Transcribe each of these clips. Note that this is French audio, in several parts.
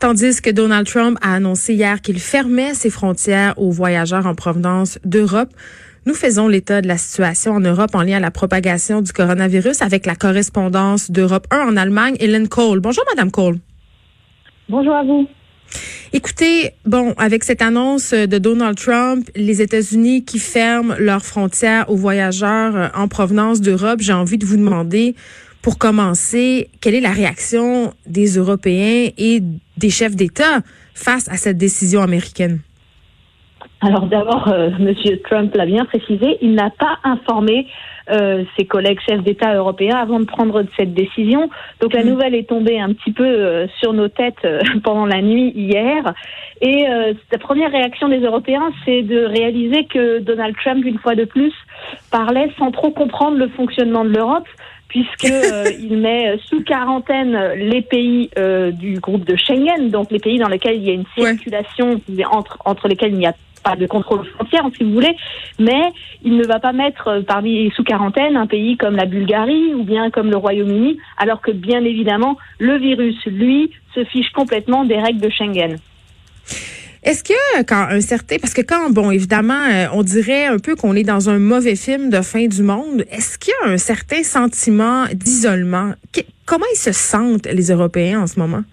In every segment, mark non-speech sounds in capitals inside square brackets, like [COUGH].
Tandis que Donald Trump a annoncé hier qu'il fermait ses frontières aux voyageurs en provenance d'Europe. Nous faisons l'état de la situation en Europe en lien à la propagation du coronavirus avec la correspondance d'Europe 1 en Allemagne, Hélène Cole. Bonjour, Madame Cole. Bonjour à vous. Écoutez, bon, avec cette annonce de Donald Trump, les États-Unis qui ferment leurs frontières aux voyageurs en provenance d'Europe, j'ai envie de vous demander, pour commencer, quelle est la réaction des Européens et des chefs d'État face à cette décision américaine? Alors d'abord, euh, Monsieur Trump l'a bien précisé, il n'a pas informé euh, ses collègues chefs d'État européens avant de prendre cette décision. Donc la mm. nouvelle est tombée un petit peu euh, sur nos têtes [LAUGHS] pendant la nuit hier. Et la première réaction des Européens, c'est de réaliser que Donald Trump, une fois de plus, parlait sans trop comprendre le fonctionnement de l'Europe puisque il met sous quarantaine les pays du groupe de Schengen, donc les pays dans lesquels il y a une circulation entre entre lesquels il n'y a pas de contrôle frontière, si vous voulez, mais il ne va pas mettre euh, parmi sous quarantaine un pays comme la Bulgarie ou bien comme le Royaume-Uni, alors que bien évidemment, le virus, lui, se fiche complètement des règles de Schengen. Est-ce que quand un certain, parce que quand, bon, évidemment, euh, on dirait un peu qu'on est dans un mauvais film de fin du monde, est-ce qu'il y a un certain sentiment d'isolement? Comment ils se sentent, les Européens, en ce moment?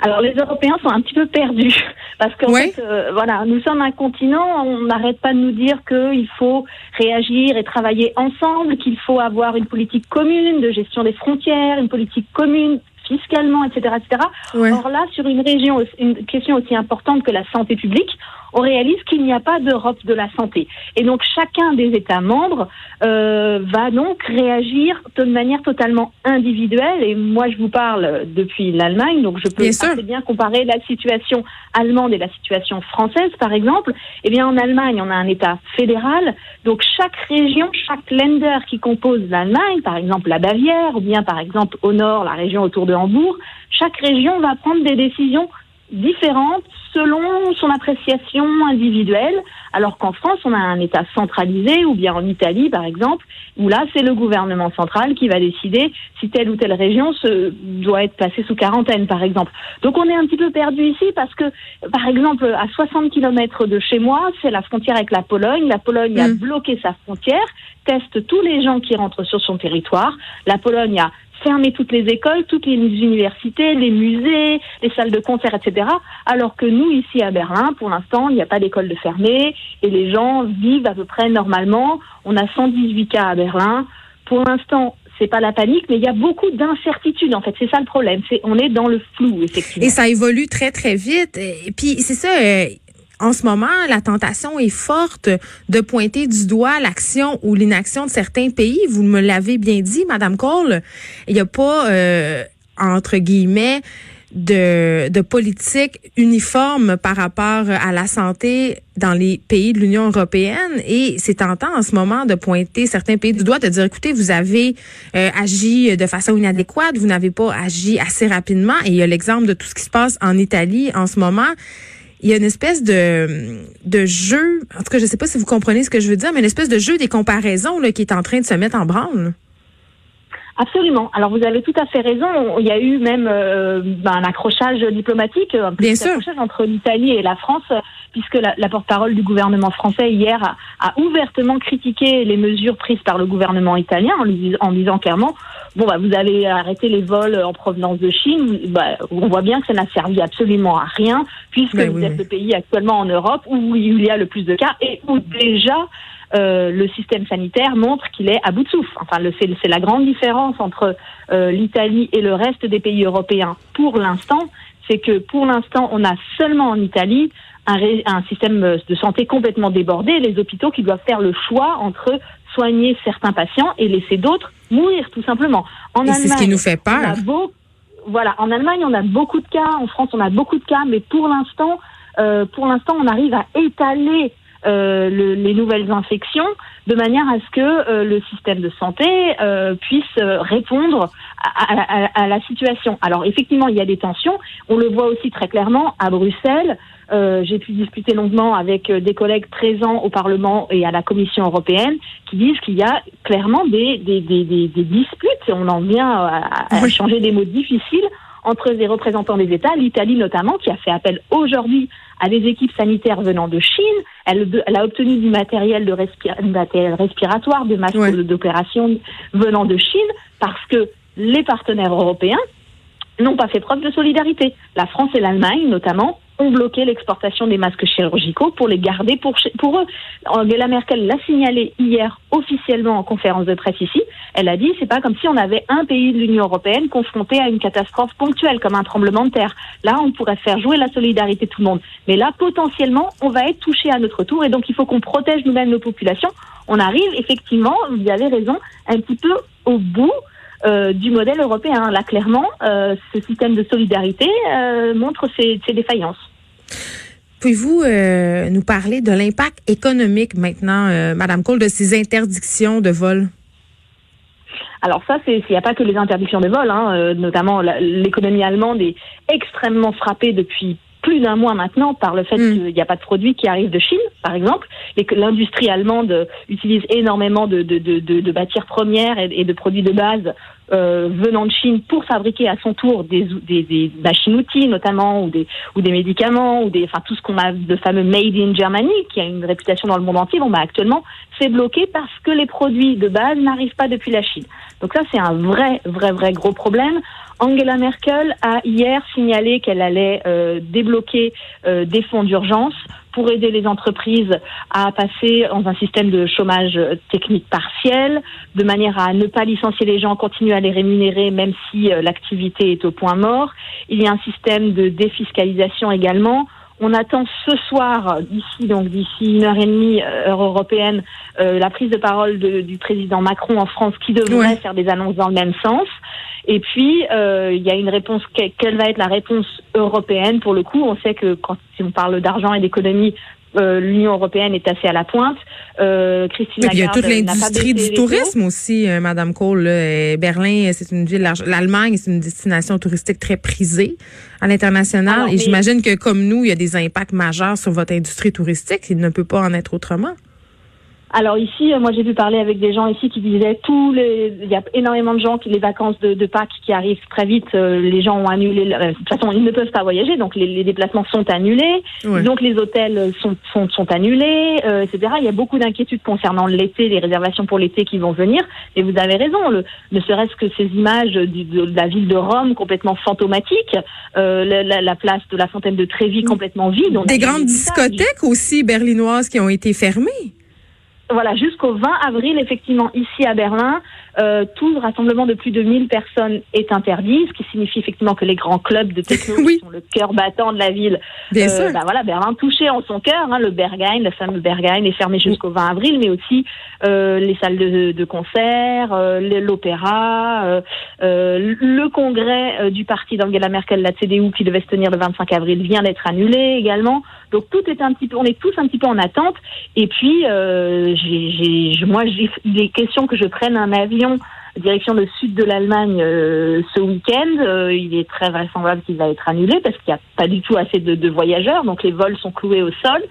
Alors les Européens sont un petit peu perdus [LAUGHS] parce qu'en fait, euh, voilà, nous sommes un continent, on n'arrête pas de nous dire qu'il faut réagir et travailler ensemble, qu'il faut avoir une politique commune de gestion des frontières, une politique commune fiscalement, etc., etc. Or là, sur une région, une question aussi importante que la santé publique, on réalise qu'il n'y a pas d'Europe de la santé. Et donc chacun des États membres euh, va donc réagir de manière totalement individuelle. Et moi, je vous parle depuis l'Allemagne, donc je peux assez bien comparer la situation allemande et la situation française, par exemple. Eh bien, en Allemagne, on a un État fédéral, donc chaque région, chaque Länder qui compose l'Allemagne, par exemple la Bavière, ou bien par exemple au nord, la région autour de Hambourg, chaque région va prendre des décisions différentes selon appréciation individuelle, alors qu'en France, on a un État centralisé, ou bien en Italie, par exemple, où là, c'est le gouvernement central qui va décider si telle ou telle région se, doit être placée sous quarantaine, par exemple. Donc on est un petit peu perdu ici parce que, par exemple, à 60 km de chez moi, c'est la frontière avec la Pologne. La Pologne a mm. bloqué sa frontière, teste tous les gens qui rentrent sur son territoire. La Pologne a fermer toutes les écoles, toutes les universités, les musées, les salles de concert, etc. Alors que nous, ici à Berlin, pour l'instant, il n'y a pas d'école de fermée et les gens vivent à peu près normalement. On a 118 cas à Berlin. Pour l'instant, c'est pas la panique, mais il y a beaucoup d'incertitudes. En fait, c'est ça le problème. C'est on est dans le flou, effectivement. Et ça évolue très très vite. Et puis c'est ça. Euh, en ce moment, la tentation est forte de pointer du doigt l'action ou l'inaction de certains pays. Vous me l'avez bien dit, Madame Cole. Il n'y a pas, euh, entre guillemets, de, de politique uniforme par rapport à la santé dans les pays de l'Union européenne et c'est tentant en ce moment de pointer certains pays du doigt, de dire écoutez, vous avez euh, agi de façon inadéquate, vous n'avez pas agi assez rapidement et il y a l'exemple de tout ce qui se passe en Italie en ce moment il y a une espèce de, de jeu, en tout cas, je sais pas si vous comprenez ce que je veux dire, mais une espèce de jeu des comparaisons là, qui est en train de se mettre en branle. Absolument. Alors vous avez tout à fait raison. Il y a eu même euh, ben, un accrochage diplomatique, un Bien accrochage entre l'Italie et la France, puisque la, porte-parole du gouvernement français hier a, ouvertement critiqué les mesures prises par le gouvernement italien en, disant clairement bon bah vous avez arrêté les vols en provenance de Chine. Bah, on voit bien que ça n'a servi absolument à rien, puisque ben vous êtes le pays actuellement en Europe où il y a le plus de cas et où déjà euh, le système sanitaire montre qu'il est à bout de souffle. Enfin, c'est la grande différence entre euh, l'Italie et le reste des pays européens pour l'instant, c'est que pour l'instant, on a seulement en Italie un, un, système de santé complètement débordé, les hôpitaux qui doivent faire le choix entre soigner certains patients et laisser d'autres mourir, tout simplement. En c'est ce qui nous fait peur. voilà, en Allemagne, on a beaucoup de cas, en France, on a beaucoup de cas, mais pour l'instant, euh, pour l'instant, on arrive à étaler euh, le, les nouvelles infections de manière à ce que euh, le système de santé euh, puisse répondre à, à, à, la situation. Alors effectivement, il y a des tensions. On le voit aussi très clairement à Bruxelles. J'ai pu discuter longuement avec des collègues présents au Parlement et à la Commission européenne qui disent qu'il y a clairement des, des, des, des, disputes. On en vient à, à changer des mots difficiles entre les représentants des États, l'Italie notamment, qui a fait appel aujourd'hui à des équipes sanitaires venant de Chine. Elle, a obtenu du matériel, de matériel respiratoire, de masques d'opération venant de Chine, parce que les partenaires européens n'ont pas fait preuve de solidarité. La France et l'Allemagne, notamment, ont bloqué l'exportation des masques chirurgicaux pour les garder pour, pour eux. Angela Merkel l'a signalé hier officiellement en conférence de presse ici. Elle a dit c'est pas comme si on avait un pays de l'Union européenne confronté à une catastrophe ponctuelle comme un tremblement de terre. Là, on pourrait faire jouer la solidarité de tout le monde. Mais là, potentiellement, on va être touché à notre tour et donc il faut qu'on protège nous-mêmes nos populations. On arrive effectivement, vous avez raison, un petit peu au bout euh, du modèle européen. Là, clairement, euh, ce système de solidarité euh, montre ses, défaillances. Pouvez-vous nous parler de l'impact économique maintenant, Madame Cole, de ces interdictions de vol? Alors ça, il n'y a pas que les interdictions de vol, hein, notamment l'économie allemande est extrêmement frappée depuis plus d'un mois maintenant par le fait mm. qu'il n'y a pas de produits qui arrivent de Chine, par exemple, et que l'industrie allemande utilise énormément de, de, de, de matières premières et, de produits de base euh, venant de Chine pour fabriquer à son tour des, des, des machines-outils notamment ou des, ou des médicaments ou des, enfin tout ce qu'on a de fameux made in Germany qui a une réputation dans le monde entier. Bon, bah actuellement c'est bloqué parce que les produits de base n'arrivent pas depuis la Chine. Donc ça c'est un vrai, vrai, vrai gros problème. Angela Merkel a hier signalé qu'elle allait euh, débloquer euh, des fonds d'urgence pour aider les entreprises à passer dans un système de chômage technique partiel, de manière à ne pas licencier les gens, continuer à les rémunérer même si euh, l'activité est au point mort. Il y a un système de défiscalisation également. On attend ce soir, d'ici donc d'ici une heure et demie, heure européenne, la prise de parole du président Macron en France qui devrait faire des annonces dans le même sens. Et puis, euh, il y a une réponse. Quelle va être la réponse européenne? Pour le coup, on sait que quand si on parle d'argent et d'économie, euh, l'Union européenne est assez à la pointe. Euh, Christine oui, il y a toute l'industrie du tourisme aussi, euh, Madame Cole. Berlin, c'est une ville, l'Allemagne, c'est une destination touristique très prisée à l'international. Et j'imagine que comme nous, il y a des impacts majeurs sur votre industrie touristique. Il ne peut pas en être autrement. Alors ici, euh, moi j'ai pu parler avec des gens ici qui disaient tous les, il y a énormément de gens qui les vacances de, de Pâques qui arrivent très vite, euh, les gens ont annulé. Euh, de toute façon, ils ne peuvent pas voyager, donc les, les déplacements sont annulés, donc les hôtels sont sont, sont annulés, etc. Il y a beaucoup d'inquiétudes concernant l'été, les réservations pour l'été qui vont venir. Et vous avez raison, le, ne serait-ce que ces images du, de, la ville de Rome complètement fantomatique, la, la, la, place de la fontaine de Trévis mm. complètement vide. des grandes discothèques aussi berlinoises qui ont été fermées voilà, jusqu'au 20 avril, effectivement, ici à Berlin, euh, tout rassemblement de plus de 1000 personnes est interdit, ce qui signifie effectivement que les grands clubs de techno [LAUGHS] qui sont le cœur battant de la ville, euh, bah voilà, Berlin touché en son cœur, hein, le Berghain, le fameux Berghain est fermé jusqu'au 20 avril, mais aussi euh, les salles de, de concert, euh, l'opéra, euh, le congrès du parti d'Angela Merkel, la CDU, qui devait se tenir le 25 avril, vient d'être annulé également. Donc tout est un petit peu, on est tous un petit peu en attente. Et puis, j'ai, moi, j'ai des questions que je prenne un avion direction le sud de l'Allemagne euh, ce week-end. Euh, il est très vraisemblable qu'il va être annulé parce qu'il n'y a pas du tout assez de, voyageurs, donc les vols sont cloués au sol.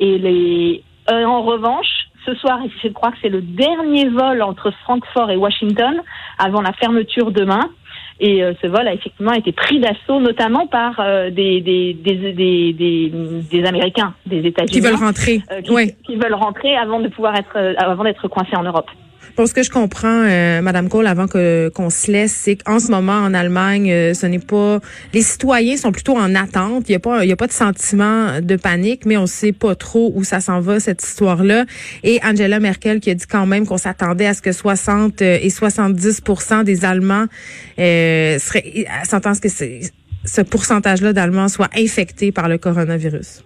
Et les, euh, en revanche, ce soir, je crois que c'est le dernier vol entre Francfort et Washington avant la fermeture demain. Et ce vol a effectivement été pris d'assaut, notamment par des, des, des, des, des, Américains, des États-Unis. Qui veulent rentrer. qui, qui, veulent rentrer avant de pouvoir être, avant d'être coincés en Europe. Pour ce que je comprends, euh, Madame Cole, avant que qu'on se laisse, c'est qu'en ce moment en Allemagne, euh, ce n'est pas les citoyens sont plutôt en attente. Il y a pas il y a pas de sentiment de panique, mais on sait pas trop où ça s'en va cette histoire-là. Et Angela Merkel qui a dit quand même qu'on s'attendait à ce que 60 euh, et 70% des Allemands euh, seraient s'entend que ce pourcentage-là d'Allemands soit infectés par le coronavirus.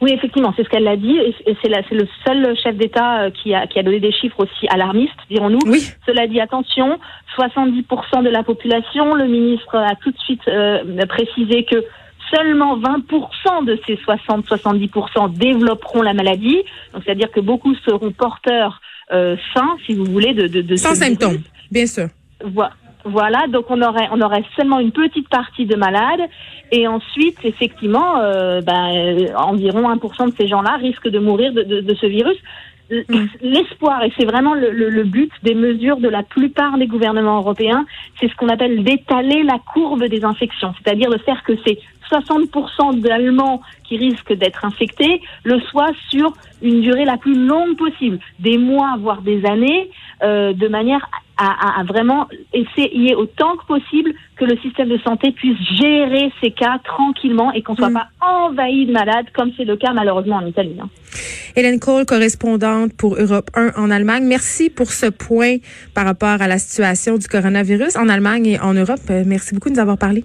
Oui, effectivement, c'est ce qu'elle a dit, et c'est le seul chef d'État euh, qui a, qui a donné des chiffres aussi alarmistes, dirons-nous. Oui. Cela dit, attention, 70% de la population, le ministre a tout de suite euh, précisé que seulement 20% de ces 60-70% développeront la maladie, donc c'est-à-dire que beaucoup seront porteurs euh, sains, si vous voulez, de, de, de sans symptômes, bien sûr. Voilà. Voilà, donc on aurait, on aurait seulement une petite partie de malades. Et ensuite, effectivement, euh, ben, environ 1% de ces gens-là risquent de mourir de, de, de, ce virus. mm. l'espoir, et c'est vraiment le, le, but des mesures de la plupart des gouvernements européens, c'est ce qu'on appelle d'étaler la courbe des infections, c'est-à-dire de faire que ces 60% d'Allemands qui risquent d'être infectés le soient sur une durée la plus longue possible, des mois, voire des années, euh, de manière à, à, vraiment essayer autant que possible que le système de santé puisse gérer ces cas tranquillement et qu'on soit mm. pas envahi de malades comme c'est le cas malheureusement en Italie. Hein. Hélène Cole, correspondante pour Europe 1 en Allemagne. Merci pour ce point par rapport à la situation du coronavirus en Allemagne et en Europe. Euh, merci beaucoup de nous avoir parlé.